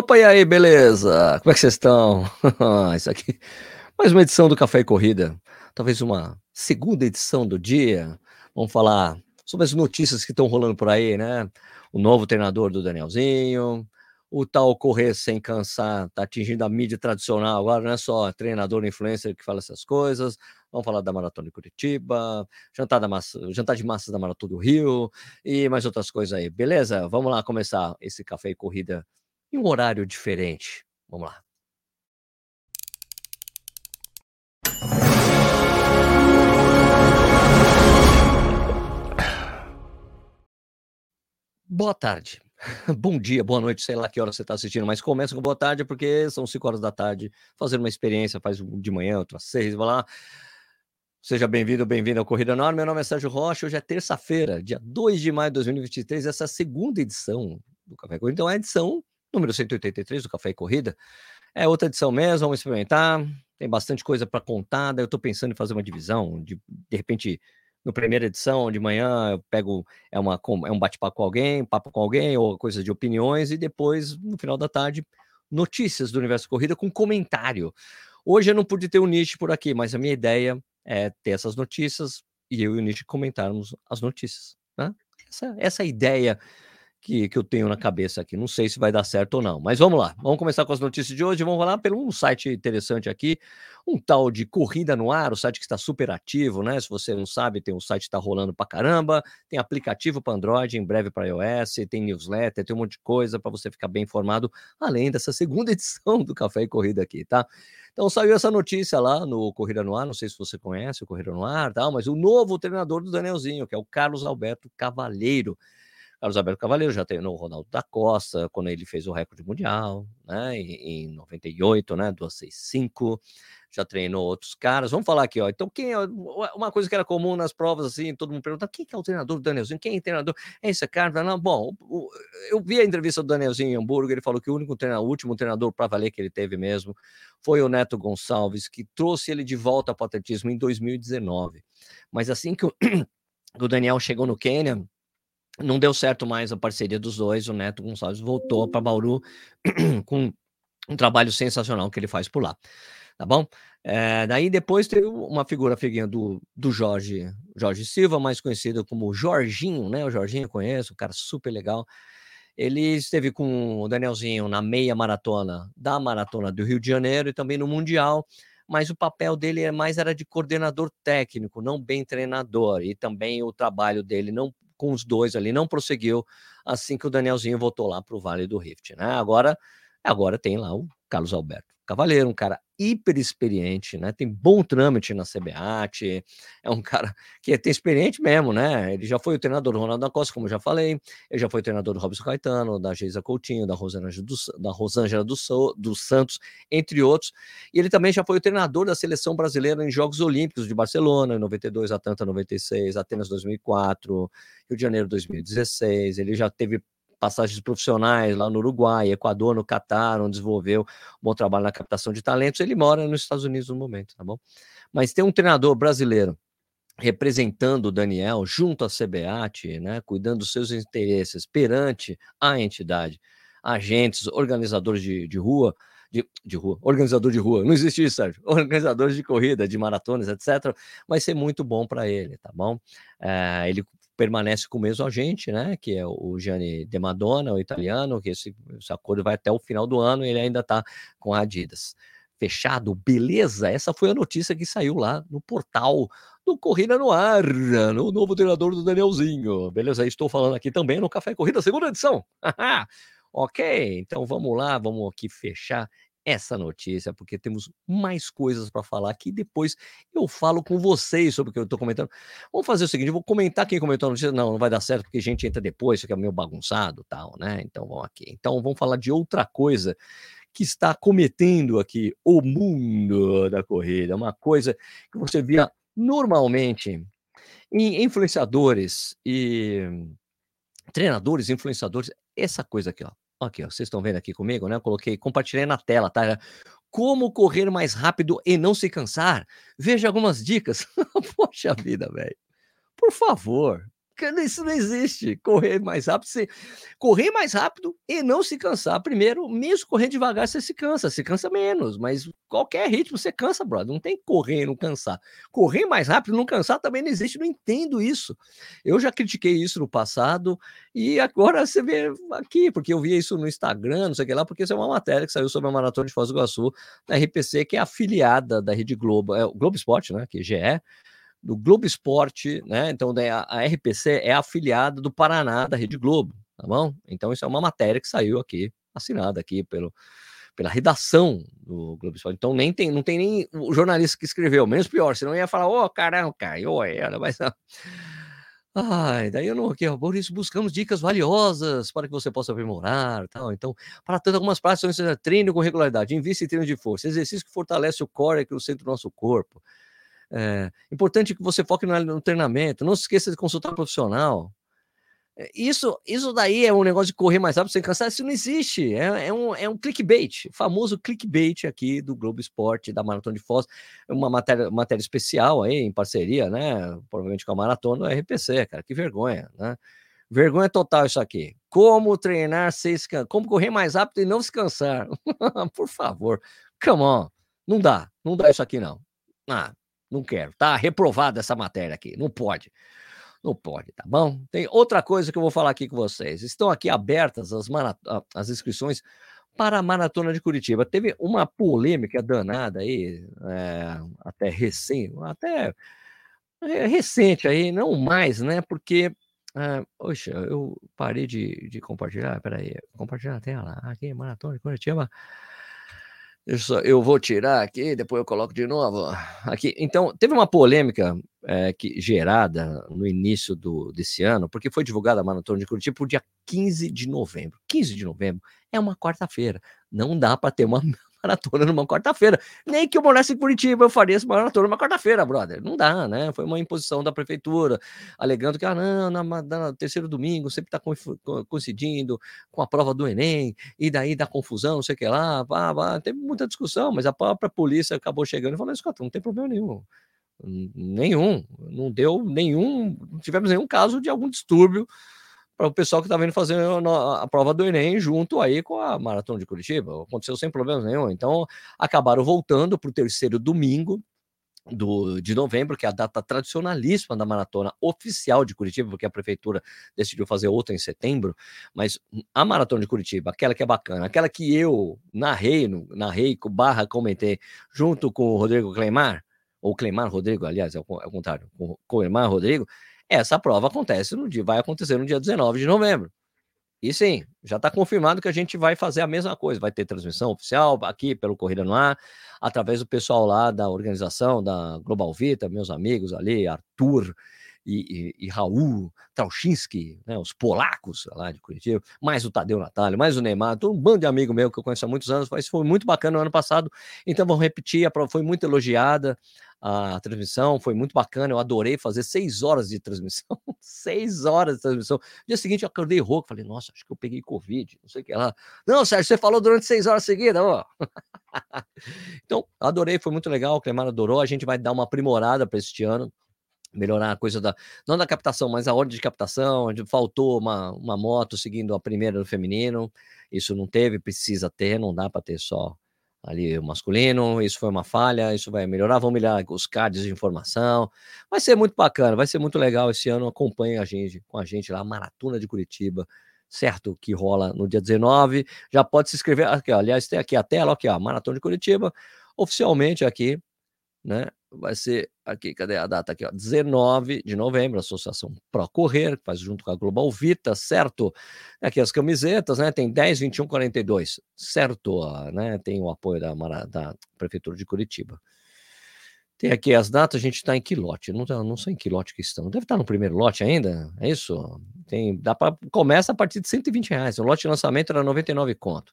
Opa, e aí, beleza? Como é que vocês estão? Isso aqui, mais uma edição do Café e Corrida, talvez uma segunda edição do dia. Vamos falar sobre as notícias que estão rolando por aí, né? O novo treinador do Danielzinho, o tal correr sem cansar, tá atingindo a mídia tradicional agora, não é só treinador influencer que fala essas coisas. Vamos falar da Maratona de Curitiba, jantar, da massa, jantar de massas da Maratona do Rio e mais outras coisas aí, beleza? Vamos lá começar esse café e corrida em um horário diferente. Vamos lá. Boa tarde. Bom dia, boa noite, sei lá que hora você está assistindo, mas começa com boa tarde porque são 5 horas da tarde, fazendo uma experiência, faz de manhã, outra 6, vai lá. Seja bem-vindo, bem-vindo ao Corrida Enorme. Meu nome é Sérgio Rocha. Hoje é terça-feira, dia 2 de maio de 2023, essa é a segunda edição do Café Corrida. Então, é a edição número 183 do Café e Corrida. É outra edição mesmo, vamos experimentar. Tem bastante coisa para contar. Daí eu estou pensando em fazer uma divisão, de, de repente, no primeira edição, de manhã, eu pego, é, uma, é um bate-papo com alguém, papo com alguém, ou coisa de opiniões, e depois, no final da tarde, notícias do universo corrida com comentário. Hoje eu não pude ter o nicho por aqui, mas a minha ideia é ter essas notícias e eu e o nicho comentarmos as notícias. Né? Essa, essa é ideia que, que eu tenho na cabeça aqui. Não sei se vai dar certo ou não, mas vamos lá. Vamos começar com as notícias de hoje. Vamos falar pelo um site interessante aqui, um tal de Corrida no Ar, o site que está super ativo, né? Se você não sabe, tem um site que está rolando para caramba, tem aplicativo para Android, em breve para iOS, tem newsletter, tem um monte de coisa para você ficar bem informado, além dessa segunda edição do Café e Corrida aqui, tá? Então saiu essa notícia lá no Corrida no Ar, não sei se você conhece o Corrida no Ar, tá? mas o novo treinador do Danielzinho, que é o Carlos Alberto Cavalheiro. Carlos Alberto Cavaleiro já treinou o Ronaldo da Costa, quando ele fez o recorde mundial, né, em, em 98, né, 265, já treinou outros caras. Vamos falar aqui, ó. Então, quem é uma coisa que era comum nas provas, assim, todo mundo pergunta: quem é o treinador do Danielzinho? Quem é o treinador? É esse cara? Não, bom, eu vi a entrevista do Danielzinho em Hamburgo, ele falou que o único treinador, o último treinador para valer que ele teve mesmo foi o Neto Gonçalves, que trouxe ele de volta para o atletismo em 2019. Mas assim que o, o Daniel chegou no Quênia, não deu certo mais a parceria dos dois. O Neto Gonçalves voltou para Bauru com um trabalho sensacional que ele faz por lá. Tá bom? É, daí depois teve uma figura figuinha do, do Jorge, Jorge Silva, mais conhecido como Jorginho, né? O Jorginho eu conheço, um cara super legal. Ele esteve com o Danielzinho na meia maratona da maratona do Rio de Janeiro e também no Mundial, mas o papel dele é mais era de coordenador técnico, não bem treinador, e também o trabalho dele não com os dois ali, não prosseguiu assim que o Danielzinho voltou lá para o Vale do Rift, né? Agora, agora tem lá o Carlos Alberto Cavaleiro, um cara hiper experiente, né? Tem bom trâmite na CBAT, é um cara que tem experiente mesmo, né? Ele já foi o treinador do Ronaldo da Costa, como eu já falei, ele já foi treinador do Robson Caetano, da Geisa Coutinho, da Rosângela, do, da Rosângela do, dos Santos, entre outros. E ele também já foi o treinador da seleção brasileira em Jogos Olímpicos de Barcelona, em 92, Atlanta 96, Atenas 2004, Rio de Janeiro 2016. Ele já teve passagens profissionais lá no Uruguai, Equador, no Catar, onde desenvolveu um bom trabalho na captação de talentos. Ele mora nos Estados Unidos no momento, tá bom? Mas tem um treinador brasileiro representando o Daniel junto à CBAT, né, cuidando dos seus interesses perante a entidade, agentes, organizadores de, de rua, de, de, rua, organizador de rua, não existe isso, Sérgio, organizadores de corrida, de maratonas, etc., vai ser muito bom para ele, tá bom? É, ele permanece com o mesmo agente, né? Que é o Gianni De Madonna, o italiano, que esse, esse acordo vai até o final do ano e ele ainda está com a Adidas. Fechado, beleza? Essa foi a notícia que saiu lá no portal do Corrida no Ar, no novo treinador do Danielzinho. Beleza? Estou falando aqui também no Café Corrida, segunda edição. ok, então vamos lá, vamos aqui fechar essa notícia, porque temos mais coisas para falar aqui. Depois eu falo com vocês sobre o que eu estou comentando. Vamos fazer o seguinte: vou comentar quem comentou a notícia. Não, não vai dar certo, porque a gente entra depois, fica meio bagunçado tal, né? Então vamos aqui. Então vamos falar de outra coisa que está cometendo aqui o mundo da corrida. Uma coisa que você via normalmente em influenciadores e treinadores, influenciadores, essa coisa aqui, ó. Aqui, ó, vocês estão vendo aqui comigo, né? Eu coloquei, compartilhei na tela, tá? Como correr mais rápido e não se cansar? Veja algumas dicas. Poxa vida, velho. Por favor. Isso não existe. Correr mais rápido, você... correr mais rápido e não se cansar. Primeiro, mesmo correndo devagar, você se cansa, se cansa menos, mas qualquer ritmo você cansa, brother. Não tem correr e não cansar. Correr mais rápido, não cansar também não existe. Não entendo isso. Eu já critiquei isso no passado e agora você vê aqui, porque eu vi isso no Instagram, não sei o que lá, porque isso é uma matéria que saiu sobre a maratona de Foz do Iguaçu da RPC, que é afiliada da Rede Globo, é o Globo Esporte, né? Que é do Globo Esporte, né? Então a, RPC é afiliada do Paraná da Rede Globo, tá bom? Então isso é uma matéria que saiu aqui, assinada aqui pelo, pela redação do Globo Esporte. Então nem tem, não tem nem o jornalista que escreveu, menos pior, senão ia falar, ô oh, caramba, caiu, era, mas Ai, daí eu não, aqui, ó, por isso buscamos dicas valiosas para que você possa aprimorar, tal. Então, para tanto algumas práticas, treino com regularidade, invista em treino de força, exercício que fortalece o core, que é o centro do nosso corpo. É, importante que você foque no, treinamento. Não se esqueça de consultar um profissional. É, isso, isso daí é um negócio de correr mais rápido sem cansar. Isso não existe. É, é, um, é um clickbait, famoso clickbait aqui do Globo Esporte, da Maratona de Foz. Uma matéria, matéria especial aí, em parceria, né? Provavelmente com a Maratona do RPC, cara. Que vergonha, né? Vergonha total isso aqui. Como treinar sem se Como correr mais rápido e não se cansar. Por favor. Come on. Não dá. Não dá isso aqui, não. Ah, não quero. Tá reprovada essa matéria aqui. Não pode. Não pode, tá bom? Tem outra coisa que eu vou falar aqui com vocês. Estão aqui abertas as, as inscrições para a Maratona de Curitiba. Teve uma polêmica danada aí, é, até recém, até é, recente aí, não mais, né? Porque, é, eu parei de, de compartilhar, peraí, compartilhar a tela, aqui, Maratona de Curitiba. Isso, eu vou tirar aqui, depois eu coloco de novo. Aqui. Então, teve uma polêmica é, que, gerada no início do, desse ano, porque foi divulgada a Maratona de Curitiba por dia 15 de novembro. 15 de novembro é uma quarta-feira. Não dá para ter uma maratona numa quarta-feira. Nem que eu morasse em Curitiba, eu faria essa maratona numa quarta-feira, brother. Não dá, né? Foi uma imposição da prefeitura, alegando que, ah, não, na, na terceiro domingo sempre está coincidindo com a prova do Enem, e daí dá confusão, não sei o que lá, vá, vá. Teve muita discussão, mas a própria polícia acabou chegando e falou: escuta, não tem problema nenhum. Nenhum, não deu nenhum, não tivemos nenhum caso de algum distúrbio para o pessoal que está vindo fazer a prova do Enem junto aí com a Maratona de Curitiba. Aconteceu sem problemas nenhum. Então, acabaram voltando para o terceiro domingo do, de novembro, que é a data tradicionalíssima da maratona oficial de Curitiba, porque a prefeitura decidiu fazer outra em setembro, mas a maratona de Curitiba, aquela que é bacana, aquela que eu narrei, narrei, barra, comentei, junto com o Rodrigo Cleimar, ou Cleimar Rodrigo, aliás, é o, é contrário, com o Cleimar Rodrigo, essa prova acontece no dia, vai acontecer no dia 19 de novembro. E sim, já está confirmado que a gente vai fazer a mesma coisa. Vai ter transmissão oficial aqui pelo Corrida no Ar, através do pessoal lá da organização da Global Vita, meus amigos ali, Arthur e, e, e Raul Trauchinski, né, os polacos lá de Curitiba, mais o Tadeu Natalio, mais o Neymar, todo um bando de amigo meu que eu conheço há muitos anos, mas foi muito bacana no ano passado. Então vamos repetir, a prova foi muito elogiada a transmissão, foi muito bacana, eu adorei fazer seis horas de transmissão, seis horas de transmissão. No dia seguinte eu acordei rouco, falei, nossa, acho que eu peguei Covid, não sei o que lá. Não, Sérgio, você falou durante seis horas seguidas, ó. então, adorei, foi muito legal, o Clemar adorou, a gente vai dar uma aprimorada para este ano, melhorar a coisa da, não da captação, mas a ordem de captação, faltou uma, uma moto seguindo a primeira no feminino, isso não teve, precisa ter, não dá para ter só ali o masculino, isso foi uma falha, isso vai melhorar, vão melhorar os cards de informação, vai ser muito bacana, vai ser muito legal. Esse ano, acompanhe a gente, com a gente lá, Maratona de Curitiba, certo? Que rola no dia 19, já pode se inscrever, aqui, ó, aliás, tem aqui a tela, aqui, ó, Maratona de Curitiba, oficialmente aqui, né? Vai ser aqui, cadê a data aqui? Ó, 19 de novembro, Associação Pro Correr, que faz junto com a Global Vita, certo? Aqui as camisetas, né? Tem 10, 21, 42, certo? Né? Tem o apoio da, da Prefeitura de Curitiba. Tem aqui as datas, a gente está em que lote? Não, não sei em que lote que estão. Deve estar tá no primeiro lote ainda, é isso? Tem, dá pra, começa a partir de 120 reais. O lote de lançamento era 99 conto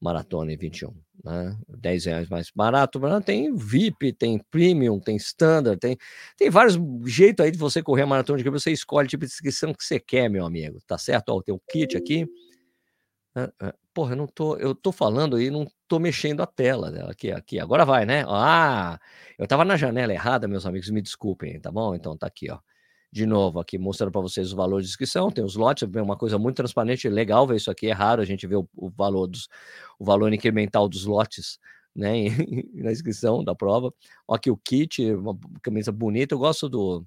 maratona em 21, né? 10 reais mais barato, tem VIP, tem premium, tem standard, tem, tem vários jeitos aí de você correr a maratona de que você escolhe o tipo de inscrição que você quer, meu amigo, tá certo? Ó, tem um kit aqui. Porra, eu não tô, eu tô falando aí, não tô mexendo a tela dela aqui, aqui. Agora vai, né? Ah, eu tava na janela errada, meus amigos, me desculpem, tá bom? Então tá aqui, ó. De novo, aqui mostrando para vocês o valor de inscrição, tem os lotes, é uma coisa muito transparente, legal ver isso aqui, é raro a gente ver o, o valor dos, o valor incremental dos lotes, né, na inscrição da prova. Aqui o kit, uma camisa bonita, eu gosto do,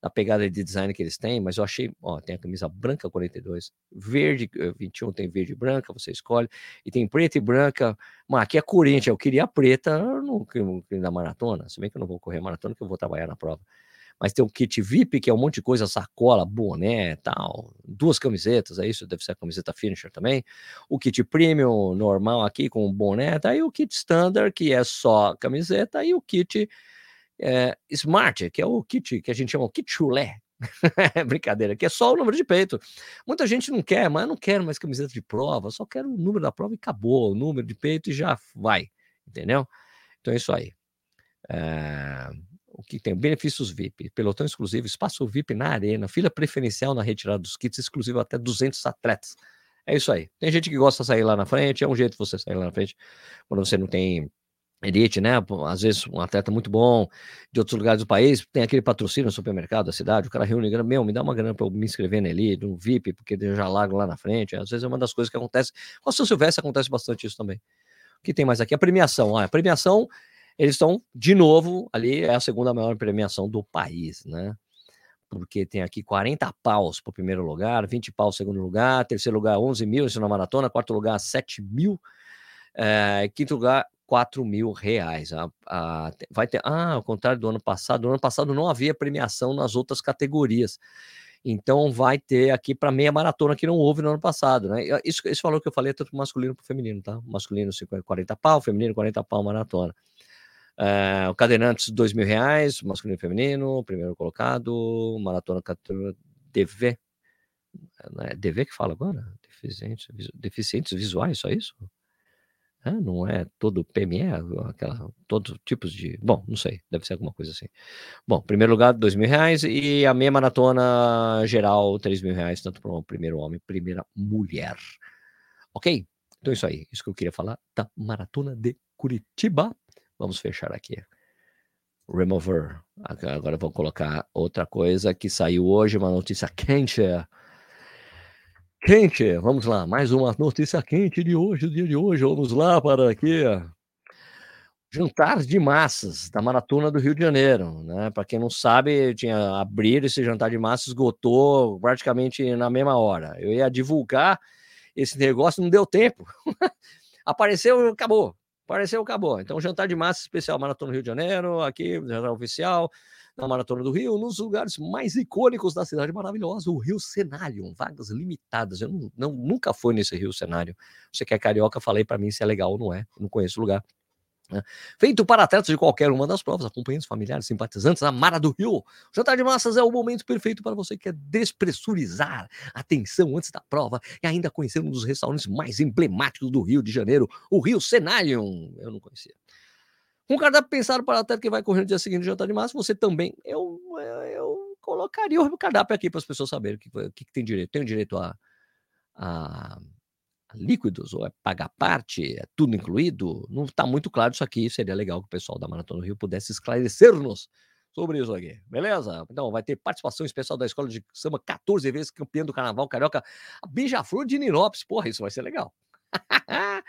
da pegada de design que eles têm, mas eu achei, ó, tem a camisa branca 42, verde 21 eh, tem verde e branca, você escolhe, e tem preta e branca, mas aqui é Corinthians, eu queria a preta no, no, na maratona, se bem que eu não vou correr maratona, que eu vou trabalhar na prova mas tem o kit VIP, que é um monte de coisa, sacola, boné, tal, duas camisetas, é isso, deve ser a camiseta finisher também. O kit premium normal aqui com boné, tá? E o kit standard, que é só camiseta, e o kit é, smart, que é o kit que a gente chama o kit chulé. Brincadeira, que é só o número de peito. Muita gente não quer, mas eu não quero mais camiseta de prova, só quero o número da prova e acabou, o número de peito e já vai, entendeu? Então é isso aí. É o que tem benefícios VIP, pelotão exclusivo, espaço VIP na arena, fila preferencial na retirada dos kits, exclusivo até 200 atletas. É isso aí. Tem gente que gosta de sair lá na frente, é um jeito de você sair lá na frente quando você não tem elite, né? Às vezes um atleta muito bom de outros lugares do país, tem aquele patrocínio no supermercado da cidade, o cara reúne grana, meu, me dá uma grana para eu me inscrever na elite, VIP, porque eu já largo lá na frente. Às vezes é uma das coisas que acontece. Com o São Silvestre acontece bastante isso também. O que tem mais aqui? A premiação. Ah, a premiação eles estão, de novo, ali é a segunda maior premiação do país, né? Porque tem aqui 40 paus para o primeiro lugar, 20 paus segundo lugar, terceiro lugar 11 mil, isso na maratona, quarto lugar 7 mil, é, quinto lugar 4 mil reais. A, a, vai ter, ah, ao contrário do ano passado, no ano passado não havia premiação nas outras categorias. Então vai ter aqui para meia maratona que não houve no ano passado, né? Isso, valor que eu falei é tanto masculino para feminino, tá? Masculino 50, 40 pau, feminino 40 pau maratona. Uh, o Cadeirantes, dois mil reais, masculino e feminino, primeiro colocado, maratona DV, não é DV que fala agora? Deficientes, deficientes visuais, só isso? Não é todo PME, aquela, todos tipos de. Bom, não sei, deve ser alguma coisa assim. Bom, primeiro lugar, dois mil reais, e a meia maratona geral, três mil reais, tanto para o primeiro homem, primeira mulher. Ok? Então é isso aí, isso que eu queria falar da maratona de Curitiba. Vamos fechar aqui. Remover. Agora vou colocar outra coisa que saiu hoje, uma notícia quente. Quente, vamos lá, mais uma notícia quente de hoje, dia de hoje. Vamos lá para aqui. Jantar de massas da Maratona do Rio de Janeiro, né? Para quem não sabe, tinha abrir esse jantar de massas esgotou praticamente na mesma hora. Eu ia divulgar esse negócio, não deu tempo. Apareceu, acabou. Apareceu, acabou. Então, jantar de massa especial Maratona do Rio de Janeiro, aqui, jantar oficial, na Maratona do Rio, nos lugares mais icônicos da cidade maravilhosa, o Rio Cenário, vagas limitadas. Eu não, não, nunca fui nesse Rio Cenário. Você que é carioca, falei para mim se é legal ou não é. Não conheço o lugar. Né? Feito para atletas de qualquer uma das provas, acompanhantes, familiares, simpatizantes, a Mara do Rio. O jantar de massas é o momento perfeito para você que quer despressurizar a tensão antes da prova e ainda conhecer um dos restaurantes mais emblemáticos do Rio de Janeiro, o Rio Cenarium. Eu não conhecia. Um cardápio pensado para o atleta que vai correr no dia seguinte do jantar de massa, você também. Eu, eu colocaria o cardápio aqui para as pessoas saberem o que, que, que tem direito. Tem direito a, a líquidos ou é pagar parte, é tudo incluído? Não está muito claro isso aqui. Seria legal que o pessoal da Maratona do Rio pudesse esclarecer-nos sobre isso aqui, beleza? Então vai ter participação especial da Escola de Samba, 14 vezes campeã do Carnaval Carioca, a Beija-Flor de Ninópolis. Porra, isso vai ser legal.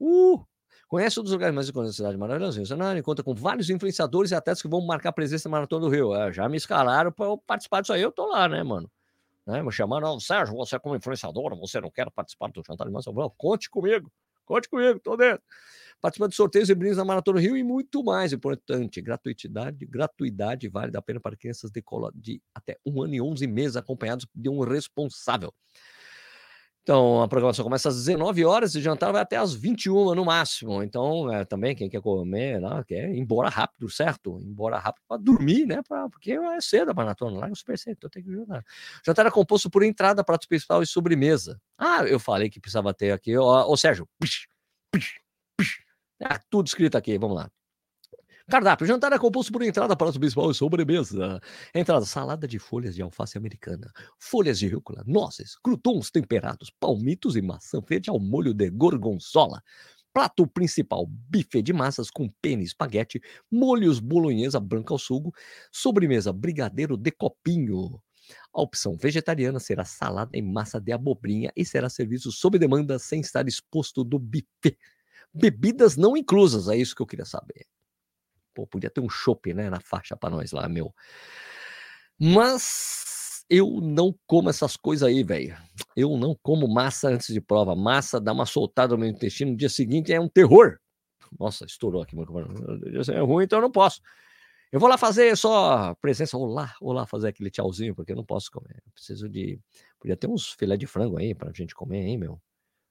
uh! Conhece um dos lugares mais icônicos da cidade maravilhosa, cenário, conta com vários influenciadores e atletas que vão marcar presença na Maratona do Rio. É, já me escalaram para participar disso aí, eu tô lá, né, mano? Né, me chamando, oh, Sérgio, você é como influenciador, você não quer participar do jantar de? Eu conte comigo, conte comigo, tô dentro. Participa de sorteios e brindes na Maratona Rio e muito mais importante, gratuidade, gratuidade vale a pena para crianças de, cola de até um ano e 11 meses acompanhados de um responsável. Então, a programação começa às 19 horas e jantar vai até às 21 no máximo. Então, é, também quem quer comer, né, quer ir embora rápido, certo? Embora rápido para dormir, né? Pra, porque é cedo a maratona, lá no Super Centro, então tem que jantar. Jantar é composto por entrada, prato principal e sobremesa. Ah, eu falei que precisava ter aqui. Ô, ô Sérgio, pish, pish, pish. Ah, tudo escrito aqui, vamos lá. Cardápio: jantar é composto por entrada, prato principal e sobremesa. Entrada: salada de folhas de alface americana, folhas de rúcula, nozes, croutons temperados, palmitos e maçã verde ao molho de gorgonzola. Prato principal, buffet de massas com pene, espaguete, molhos bolonhesa branca ao sugo. Sobremesa, brigadeiro de copinho. A opção vegetariana será salada em massa de abobrinha e será servido sob demanda sem estar exposto do buffet. Bebidas não inclusas, é isso que eu queria saber. Pô, podia ter um chopp, né, na faixa para nós lá, meu. Mas eu não como essas coisas aí, velho. Eu não como massa antes de prova. Massa dá uma soltada no meu intestino no dia seguinte é um terror. Nossa, estourou aqui. É ruim, então eu não posso. Eu vou lá fazer só presença, olá, olá, fazer aquele tchauzinho, porque eu não posso comer. Eu preciso de. Podia ter uns filé de frango aí pra gente comer, hein, meu?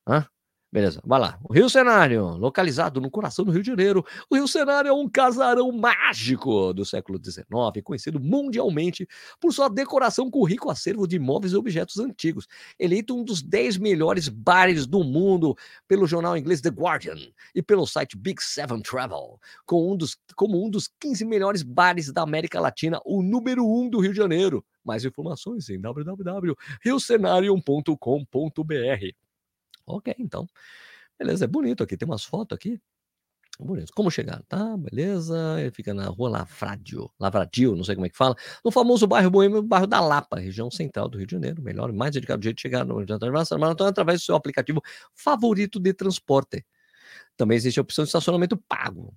Hã? Beleza, vai lá. O Rio Cenário, localizado no coração do Rio de Janeiro. O Rio Cenário é um casarão mágico do século XIX, conhecido mundialmente por sua decoração com rico acervo de imóveis e objetos antigos. Eleito um dos 10 melhores bares do mundo pelo jornal inglês The Guardian e pelo site Big Seven Travel, com um dos, como um dos 15 melhores bares da América Latina, o número 1 um do Rio de Janeiro. Mais informações em www.riocenario.com.br. Ok, então. Beleza, é bonito aqui. Tem umas fotos aqui. Bonito. Como chegar? Tá, beleza. Ele fica na rua Lavradio, Lavradio, não sei como é que fala. No famoso bairro Boêmio, bairro da Lapa, região central do Rio de Janeiro. Melhor e mais indicado jeito de chegar no maratona através do seu aplicativo favorito de transporte. Também existe a opção de estacionamento pago.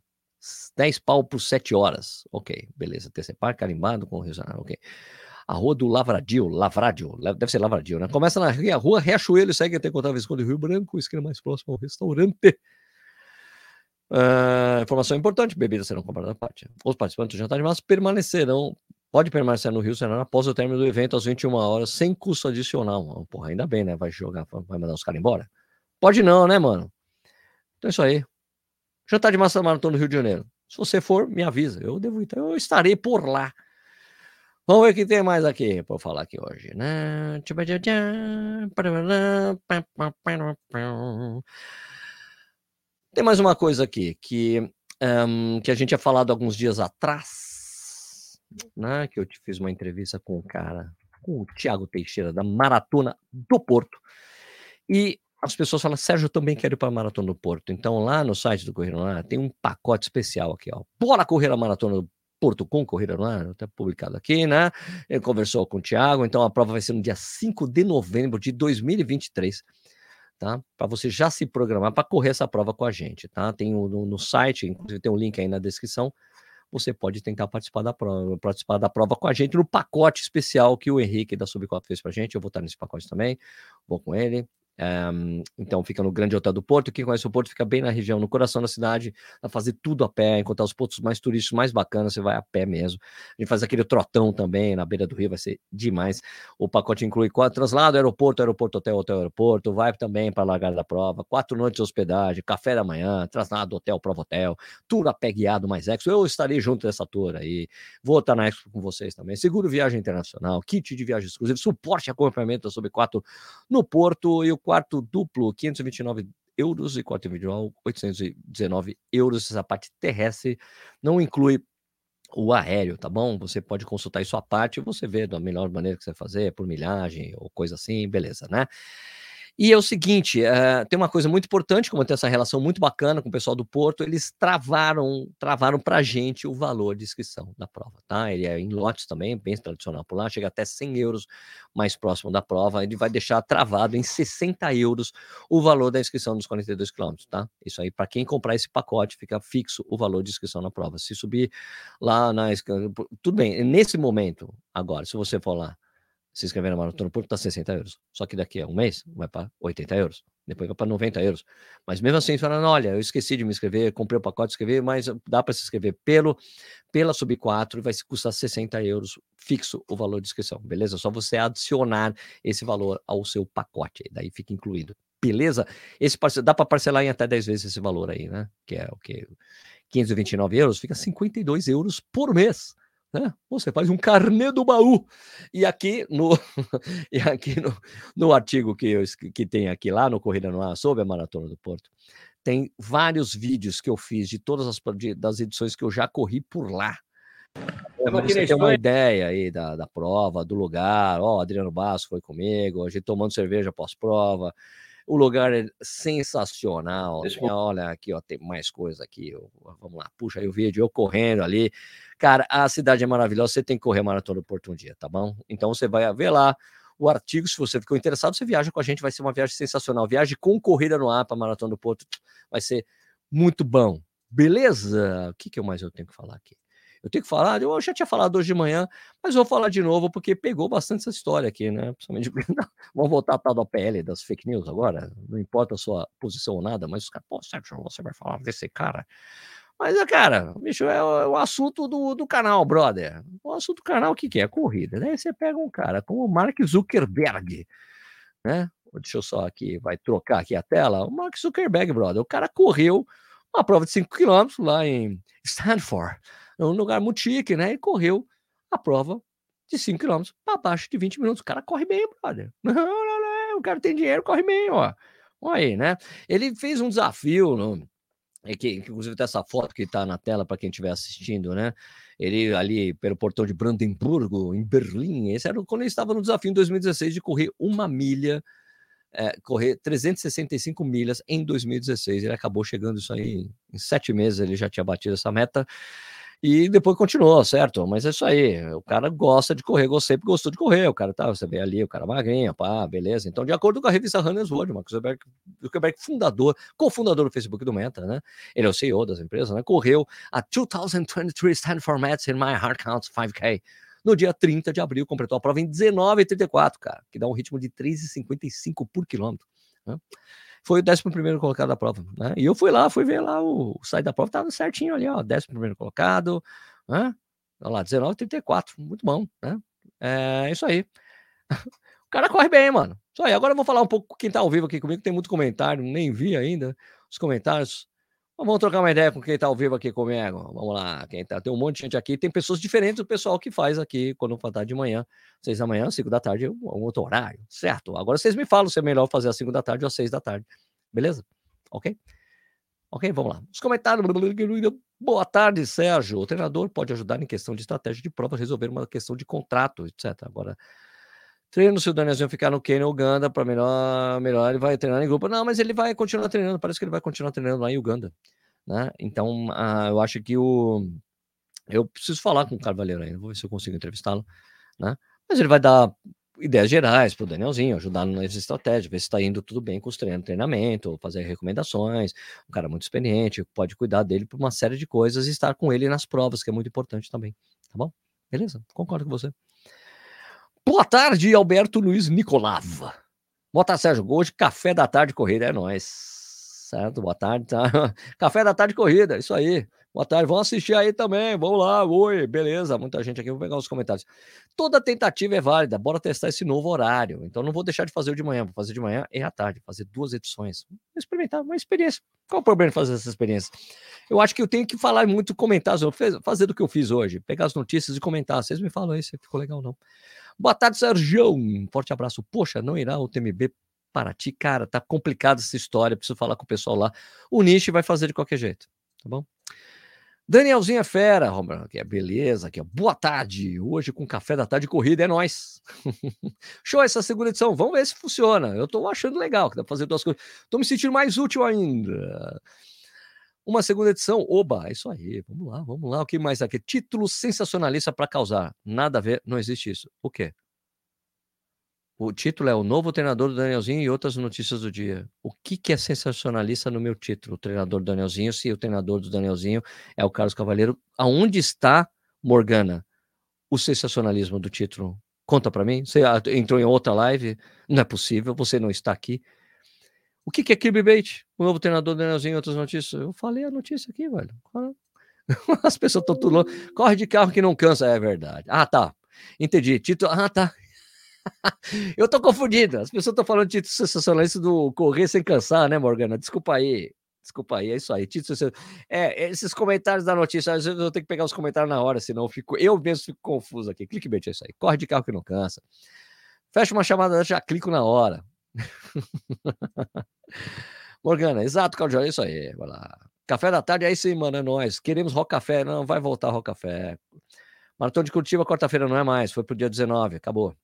10 pau por 7 horas. Ok, beleza. TC Park, carimbado com o Rio Janeiro. Ok a rua do Lavradio, Lavradio, deve ser Lavradio, né? Começa na rua Riachuelo segue até encontrar Visconde Rio Branco, esquina mais próximo ao restaurante. Uh, informação importante: bebidas serão compradas à parte. Os participantes do jantar de massa permanecerão, pode permanecer no Rio Senado após o término do evento às 21 horas, sem custo adicional. Porra, ainda bem, né? Vai jogar, vai mandar os caras embora? Pode não, né, mano? Então é isso aí. Jantar de massa maratona no Rio de Janeiro. Se você for, me avisa. Eu devo então, eu estarei por lá. Vamos ver o que tem mais aqui para falar aqui hoje, né? Tem mais uma coisa aqui que, um, que a gente tinha falado alguns dias atrás, né? Que eu te fiz uma entrevista com o cara, com o Tiago Teixeira, da Maratona do Porto. E as pessoas falam, Sérgio, eu também quero ir para a Maratona do Porto. Então, lá no site do Correio Lá tem um pacote especial aqui, ó. Bora correr a Maratona do Porto com corrida no ar, até publicado aqui, né? Ele conversou com o Thiago, então a prova vai ser no dia 5 de novembro de 2023, tá? Para você já se programar para correr essa prova com a gente, tá? Tem no, no site, inclusive tem um link aí na descrição, você pode tentar participar da prova, participar da prova com a gente no pacote especial que o Henrique da Subcop fez para gente. Eu vou estar nesse pacote também, vou com ele. Um, então fica no Grande Hotel do Porto. Quem conhece o Porto fica bem na região, no coração da cidade, a fazer tudo a pé, encontrar os pontos mais turísticos, mais bacanas, você vai a pé mesmo. A gente faz aquele trotão também na beira do rio, vai ser demais. O pacote inclui quatro translado, aeroporto, aeroporto, hotel, hotel, aeroporto, vai também para a largada da prova, quatro noites de hospedagem, café da manhã, translado, hotel, prova, hotel, tour a pé guiado mais exo. Eu estarei junto dessa tour aí, vou estar na expo com vocês também. Seguro viagem internacional, kit de viagem exclusivo, suporte e acompanhamento sobre quatro no Porto e o quarto duplo, 529 euros, e quarto individual, 819 euros. Essa parte terrestre não inclui o aéreo, tá bom? Você pode consultar isso à parte você vê da melhor maneira que você fazer, por milhagem ou coisa assim, beleza, né? E é o seguinte, uh, tem uma coisa muito importante, como tem essa relação muito bacana com o pessoal do Porto, eles travaram, travaram para gente o valor de inscrição da prova, tá? Ele é em lotes também, bem tradicional por lá, chega até 100 euros mais próximo da prova, ele vai deixar travado em 60 euros o valor da inscrição dos 42 quilômetros, tá? Isso aí, para quem comprar esse pacote, fica fixo o valor de inscrição na prova. Se subir lá na... Tudo bem, nesse momento, agora, se você for lá, se inscrever na Maratona Porto, tá 60 euros. Só que daqui a um mês vai para 80 euros. Depois vai para 90 euros. Mas mesmo assim, falando, olha, eu esqueci de me inscrever, comprei o pacote de inscrever, mas dá para se inscrever pelo, pela Sub 4 e vai custar 60 euros fixo o valor de inscrição, beleza? Só você adicionar esse valor ao seu pacote, daí fica incluído. Beleza? Esse dá para parcelar em até 10 vezes esse valor aí, né? Que é o que 529 euros, fica 52 euros por mês. Né? Você faz um carnê do baú. E aqui no, e aqui no, no artigo que, eu, que tem aqui lá no Corrida no Ar sobre a Maratona do Porto, tem vários vídeos que eu fiz de todas as de, das edições que eu já corri por lá. É, você tem uma ideia aí da, da prova, do lugar. Ó, oh, Adriano Basso foi comigo, a gente tomando cerveja pós-prova. O lugar é sensacional. Deixa eu... Olha aqui, ó, tem mais coisa aqui. Vamos lá, puxa aí o vídeo, eu correndo ali. Cara, a cidade é maravilhosa. Você tem que correr a Maratona do Porto um dia, tá bom? Então você vai ver lá o artigo. Se você ficou interessado, você viaja com a gente. Vai ser uma viagem sensacional. Viagem com corrida no ar para Maratona do Porto. Vai ser muito bom. Beleza? O que, que mais eu tenho que falar aqui? Eu tenho que falar, eu já tinha falado hoje de manhã, mas vou falar de novo porque pegou bastante essa história aqui, né? Principalmente, vamos voltar a tal da PL das fake news agora, não importa a sua posição ou nada, mas os caras, pô, Sérgio, você vai falar desse cara. Mas, cara, bicho, é o, é o assunto do, do canal, brother. O assunto do canal, o que, que é? Corrida. Daí você pega um cara como o Mark Zuckerberg, né? Deixa eu só aqui, vai trocar aqui a tela. O Mark Zuckerberg, brother, o cara correu uma prova de 5 km lá em Stanford um lugar muito chique, né? E correu a prova de 5 km para baixo de 20 minutos. O cara corre bem, brother. Não, não, não, o cara tem dinheiro, corre bem, ó. Olha aí, né? Ele fez um desafio, no, é que, inclusive tem essa foto que está na tela para quem estiver assistindo, né? Ele ali pelo portão de Brandemburgo, em Berlim. Esse era quando ele estava no desafio em 2016 de correr uma milha, é, correr 365 milhas em 2016. Ele acabou chegando isso aí em sete meses, ele já tinha batido essa meta. E depois continuou, certo? Mas é isso aí. O cara gosta de correr, sempre gostou de correr. O cara tá, você vê ali, o cara magrinho, pá, beleza. Então, de acordo com a revista Runner's World, Marcos Zuckerberg, Zuckerberg fundador, cofundador do Facebook do Meta, né? Ele é o CEO das empresas, né? Correu a 2023 Stanford in My Heart Counts 5K. No dia 30 de abril, completou a prova em 19,34, cara, que dá um ritmo de 3,55 por quilômetro. Né? Foi o 11 colocado da prova. Né? E eu fui lá, fui ver lá o, o site da prova, tava certinho ali, ó, 11 colocado, né? Olha lá, 19,34, muito bom, né? É isso aí. o cara corre bem, mano. Isso aí. Agora eu vou falar um pouco quem tá ao vivo aqui comigo, tem muito comentário, nem vi ainda os comentários. Vamos trocar uma ideia com quem está ao vivo aqui comigo. Vamos lá, quem tá, tem um monte de gente aqui. Tem pessoas diferentes do pessoal que faz aqui quando for de manhã, seis da manhã, cinco da tarde, um outro horário, certo? Agora vocês me falam se é melhor fazer às cinco da tarde ou às seis da tarde, beleza? Ok? Ok, vamos lá. Os comentários. Boa tarde, Sérgio. O treinador pode ajudar em questão de estratégia de prova, resolver uma questão de contrato, etc. Agora, treino se o Danielzinho ficar no Quênia, Uganda, para melhor, melhor ele vai treinar em grupo. Não, mas ele vai continuar treinando, parece que ele vai continuar treinando lá em Uganda, né? Então, uh, eu acho que o eu preciso falar com o Carvalheiro ainda, vou ver se eu consigo entrevistá-lo, né? Mas ele vai dar ideias gerais para o Danielzinho, ajudar nas estratégias, ver se está indo tudo bem com os treinos, treinamento, fazer recomendações. Um cara muito experiente, pode cuidar dele por uma série de coisas e estar com ele nas provas, que é muito importante também, tá bom? Beleza? Concordo com você. Boa tarde, Alberto Luiz Nicolava. Tarde, Sérgio Hoje, café da tarde corrida, é nóis. Certo, boa tarde, tá? Café da tarde corrida, isso aí. Boa tarde, vamos assistir aí também. Vamos lá, oi, beleza. Muita gente aqui, vou pegar os comentários. Toda tentativa é válida, bora testar esse novo horário. Então não vou deixar de fazer o de manhã, vou fazer de manhã e à tarde, fazer duas edições. Experimentar uma experiência. Qual o problema de fazer essa experiência? Eu acho que eu tenho que falar muito, comentar, fazer do que eu fiz hoje, pegar as notícias e comentar. Vocês me falam aí se ficou legal ou não. Boa tarde, Sérgio. Um forte abraço. Poxa, não irá o TMB para ti? Cara, tá complicada essa história. Preciso falar com o pessoal lá. O Nish vai fazer de qualquer jeito, tá bom? Danielzinha é Fera, que é beleza, aqui, ó. Boa tarde. Hoje com café da tarde corrida é nós. Show essa segunda edição. Vamos ver se funciona. Eu tô achando legal que dá pra fazer duas coisas. Tô me sentindo mais útil ainda. Uma segunda edição, oba, é isso aí, vamos lá, vamos lá. O que mais aqui? Título sensacionalista para causar. Nada a ver, não existe isso. O quê? O título é o novo treinador do Danielzinho e outras notícias do dia. O que, que é sensacionalista no meu título? O treinador do Danielzinho, se o treinador do Danielzinho é o Carlos Cavaleiro. Aonde está, Morgana, o sensacionalismo do título? Conta para mim. Você entrou em outra live? Não é possível, você não está aqui. O que, que é clickbait? O novo treinador do Danielzinho, outras notícias. Eu falei a notícia aqui, velho. As pessoas estão tudo louco. Corre de carro que não cansa, é verdade. Ah, tá. Entendi. Tito. Ah, tá. Eu tô confundido. As pessoas estão falando de título sensacionalista do correr sem cansar, né, Morgana? Desculpa aí. Desculpa aí, é isso aí. Título É, esses comentários da notícia, às vezes eu tenho que pegar os comentários na hora, senão eu fico, eu mesmo fico confuso aqui. Clickbait é isso aí. Corre de carro que não cansa. Fecha uma chamada, já clico na hora. Morgana, exato, Claudio, é isso aí. Vai lá. Café da tarde, aí sim, mano, é nós. Queremos Rock Café. Não, vai voltar Rock Café. Maratona de Curitiba, quarta-feira não é mais, foi pro dia 19, acabou.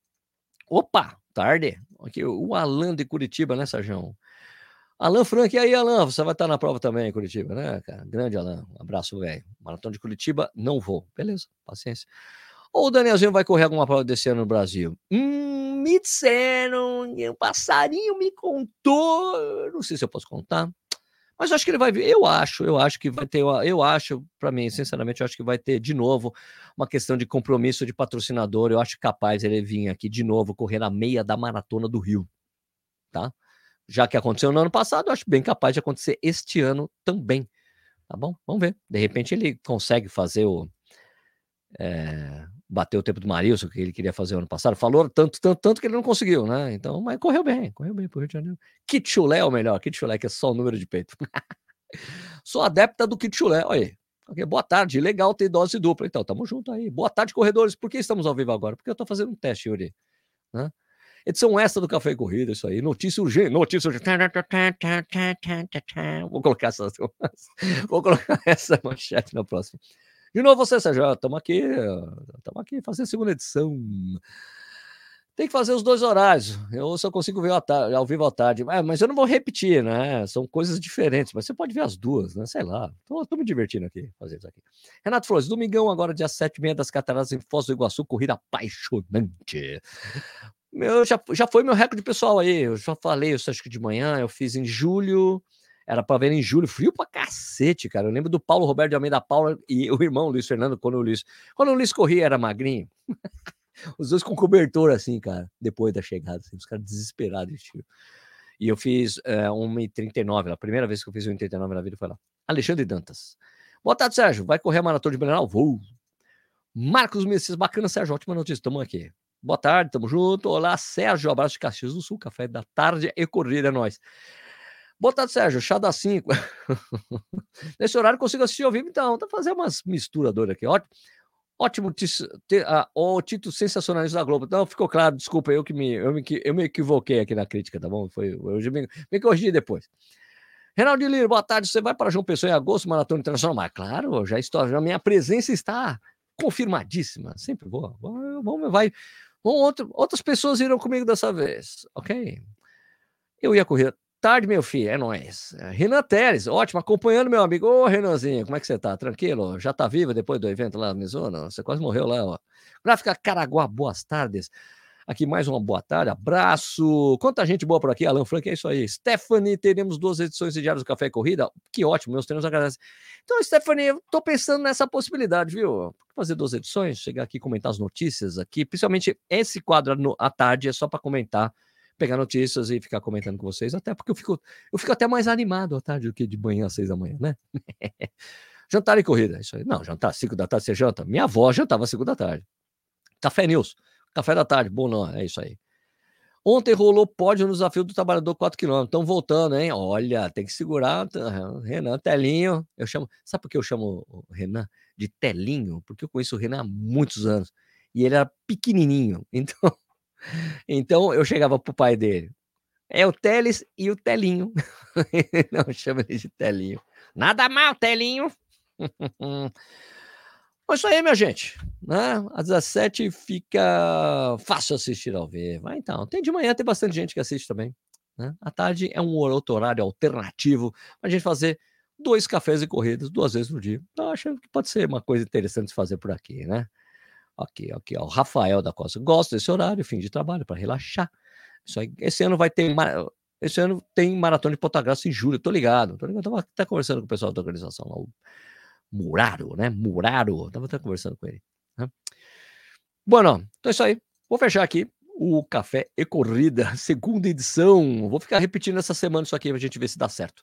Opa, tarde. Aqui, o Alan de Curitiba, né, Sérgio? Alan Frank, e aí, Alan? Você vai estar na prova também em Curitiba, né, cara? Grande Alan. Um abraço, velho. Maratona de Curitiba, não vou. Beleza, paciência. Ou o Danielzinho vai correr alguma prova desse ano no Brasil? Hum, me disseram, um passarinho me contou. Não sei se eu posso contar. Mas acho que ele vai vir. Eu acho, eu acho que vai ter. Eu acho, para mim, sinceramente, eu acho que vai ter de novo uma questão de compromisso de patrocinador. Eu acho capaz ele vir aqui de novo correr na meia da maratona do Rio. Tá? Já que aconteceu no ano passado, eu acho bem capaz de acontecer este ano também. Tá bom? Vamos ver. De repente ele consegue fazer o. É, bater o tempo do Marilson, que ele queria fazer ano passado. Falou tanto, tanto, tanto que ele não conseguiu, né? Então, mas correu bem, correu bem pro Rio de Janeiro. Kit chulé é o melhor, kit chulé, que é só o número de peito. Sou adepta do kit chulé, olha aí. Okay, boa tarde, legal ter dose dupla. Então, tamo junto aí. Boa tarde, corredores. Por que estamos ao vivo agora? Porque eu tô fazendo um teste, Yuri. Né? Edição extra do Café e Corrida, isso aí. Notícia urgente, notícia urgente. Vou colocar essa, vou colocar essa manchete na próxima. De novo, você, Sérgio, estamos aqui, estamos aqui fazendo segunda edição. Tem que fazer os dois horários. Eu só consigo ver ao vivo à tarde. Ah, mas eu não vou repetir, né? São coisas diferentes, mas você pode ver as duas, né? Sei lá. Estou me divertindo aqui, fazer isso aqui. Renato Flores, domingão, agora dia 7 e meia das Cataratas em Foz do Iguaçu, corrida apaixonante. Meu, já, já foi meu recorde pessoal aí. Eu já falei isso acho que de manhã. Eu fiz em julho. Era para ver em julho, frio pra cacete, cara. Eu lembro do Paulo Roberto de Almeida Paula e o irmão Luiz Fernando, quando o Luiz. Quando o Luiz corria, era magrinho. os dois com cobertor, assim, cara, depois da chegada, assim, os caras desesperados, tio. E eu fiz é, 1h39, a primeira vez que eu fiz 1h39 na vida foi lá. Alexandre Dantas. Boa tarde, Sérgio. Vai correr a maratona de Blumenau? Vou. Marcos Messias, bacana, Sérgio. Ótima notícia, estamos aqui. Boa tarde, tamo junto. Olá, Sérgio. Abraço de Caxias do Sul, café da tarde e corrida, é nóis. Boa tarde, Sérgio. Chá das 5. Nesse horário consigo assistir ao vivo, então. Tá fazendo umas misturadoras aqui. Ótimo. Ótimo o título sensacionalista da Globo. Então ficou claro, desculpa, eu que me, eu me, eu me equivoquei aqui na crítica, tá bom? Foi, eu me, me corrigi depois. Reinaldo Liro, boa tarde. Você vai para João Pessoa em agosto, Maratona Internacional? Mas claro, já estou, já minha presença está confirmadíssima. Sempre vou. Vamos, vai. Vamos, outro, outras pessoas irão comigo dessa vez, ok? Eu ia correr tarde, meu filho. É nóis. Renan Teles, ótimo, acompanhando meu amigo. Ô, Renanzinho, como é que você tá? Tranquilo? Já tá vivo depois do evento lá no Mizuno? Você quase morreu lá, ó. Gráfica Caraguá, boas tardes. Aqui mais uma boa tarde, abraço. Quanta gente boa por aqui, Alan Frank, é isso aí. Stephanie, teremos duas edições de Diário do Café e Corrida. Que ótimo, meus treinos agradecem. Então, Stephanie, eu tô pensando nessa possibilidade, viu? Fazer duas edições, chegar aqui comentar as notícias aqui, principalmente esse quadro à tarde é só para comentar pegar notícias e ficar comentando com vocês, até porque eu fico, eu fico até mais animado à tarde do que de manhã às seis da manhã, né? jantar e corrida, isso aí. Não, jantar cinco da tarde, você janta? Minha avó jantava cinco da tarde. Café News, café da tarde, bom não, é isso aí. Ontem rolou pódio no desafio do trabalhador 4 km. Estão voltando, hein? Olha, tem que segurar. Renan, Telinho. Eu chamo. Sabe por que eu chamo o Renan de Telinho? Porque eu conheço o Renan há muitos anos. E ele era pequenininho. Então, então eu chegava pro pai dele. É o Teles e o Telinho. Não chama ele de Telinho. Nada mal, Telinho. Mas isso aí, minha gente. Né? Às 17 fica fácil assistir ao vivo. Ah, então, tem de manhã, tem bastante gente que assiste também. Né? À tarde é um outro horário alternativo para a gente fazer dois cafés e corridas duas vezes no dia. Então, acho que pode ser uma coisa interessante de fazer por aqui, né? Aqui, aqui, ó. O Rafael da Costa. Gosta desse horário, fim de trabalho, para relaxar. Isso aí, esse ano vai ter. Esse ano tem maratona de Ponta Grossa em julho, tô ligado. Tô ligado. Eu tava até conversando com o pessoal da organização lá, o Muraro, né? Muraro. Tava até conversando com ele. Né? Bueno, então é isso aí. Vou fechar aqui o Café e Corrida, segunda edição. Vou ficar repetindo essa semana isso aqui pra gente ver se dá certo.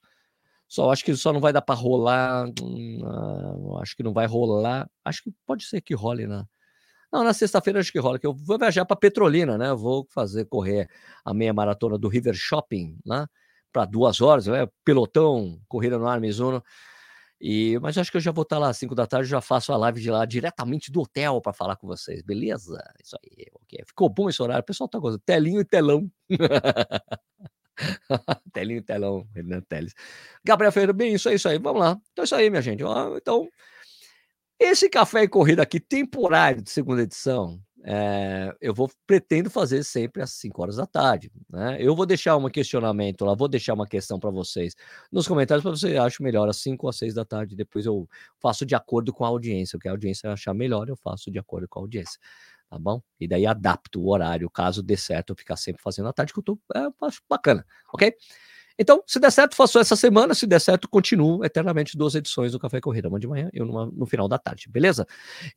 Só acho que só não vai dar para rolar. Hum, acho que não vai rolar. Acho que pode ser que role na não, na sexta-feira acho que rola, que eu vou viajar para Petrolina, né? Eu vou fazer correr a meia maratona do River Shopping, né? Para duas horas, né? Pelotão, corrida no ar, Mizuno. E, mas acho que eu já vou estar lá às 5 da tarde, já faço a live de lá diretamente do hotel para falar com vocês, beleza? Isso aí, ok. Ficou bom esse horário, o pessoal tá gostando. Telinho e telão. Telinho e telão, Renan Teles. Gabriel Ferreira, bem, isso aí, isso aí. Vamos lá. Então, é isso aí, minha gente. Então, esse café e corrida aqui, temporário de segunda edição, é, eu vou pretendo fazer sempre às 5 horas da tarde. Né? Eu vou deixar um questionamento lá, vou deixar uma questão para vocês nos comentários para você acha melhor às 5 ou às 6 da tarde. Depois eu faço de acordo com a audiência. O que a audiência achar melhor, eu faço de acordo com a audiência. Tá bom? E daí adapto o horário, caso dê certo, eu ficar sempre fazendo à tarde, que eu, tô, é, acho bacana, ok? Então, se der certo, faço essa semana. Se der certo, continuo eternamente duas edições do Café Corrida, uma de manhã e uma no final da tarde, beleza?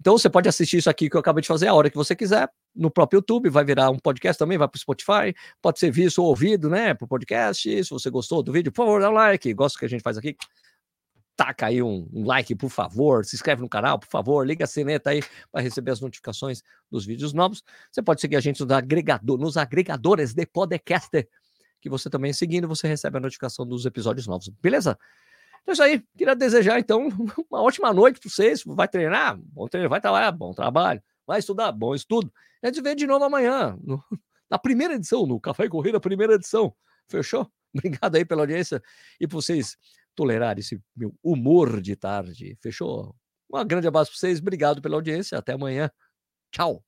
Então, você pode assistir isso aqui que eu acabei de fazer a hora que você quiser, no próprio YouTube, vai virar um podcast também, vai para o Spotify, pode ser visto ou ouvido, né, para o podcast. Se você gostou do vídeo, por favor, dá um like, gosta que a gente faz aqui. Taca aí um, um like, por favor, se inscreve no canal, por favor, liga a sineta aí para receber as notificações dos vídeos novos. Você pode seguir a gente no agregador, nos agregadores de podcast que você também seguindo, você recebe a notificação dos episódios novos, beleza? Então é isso aí, queria desejar então uma ótima noite para vocês, vai treinar, bom treino, vai trabalhar, bom trabalho, vai estudar, bom estudo, a gente vê de novo amanhã, no, na primeira edição, no Café e Corrida, primeira edição, fechou? Obrigado aí pela audiência e por vocês tolerarem esse meu humor de tarde, fechou? Um grande abraço para vocês, obrigado pela audiência, até amanhã, tchau!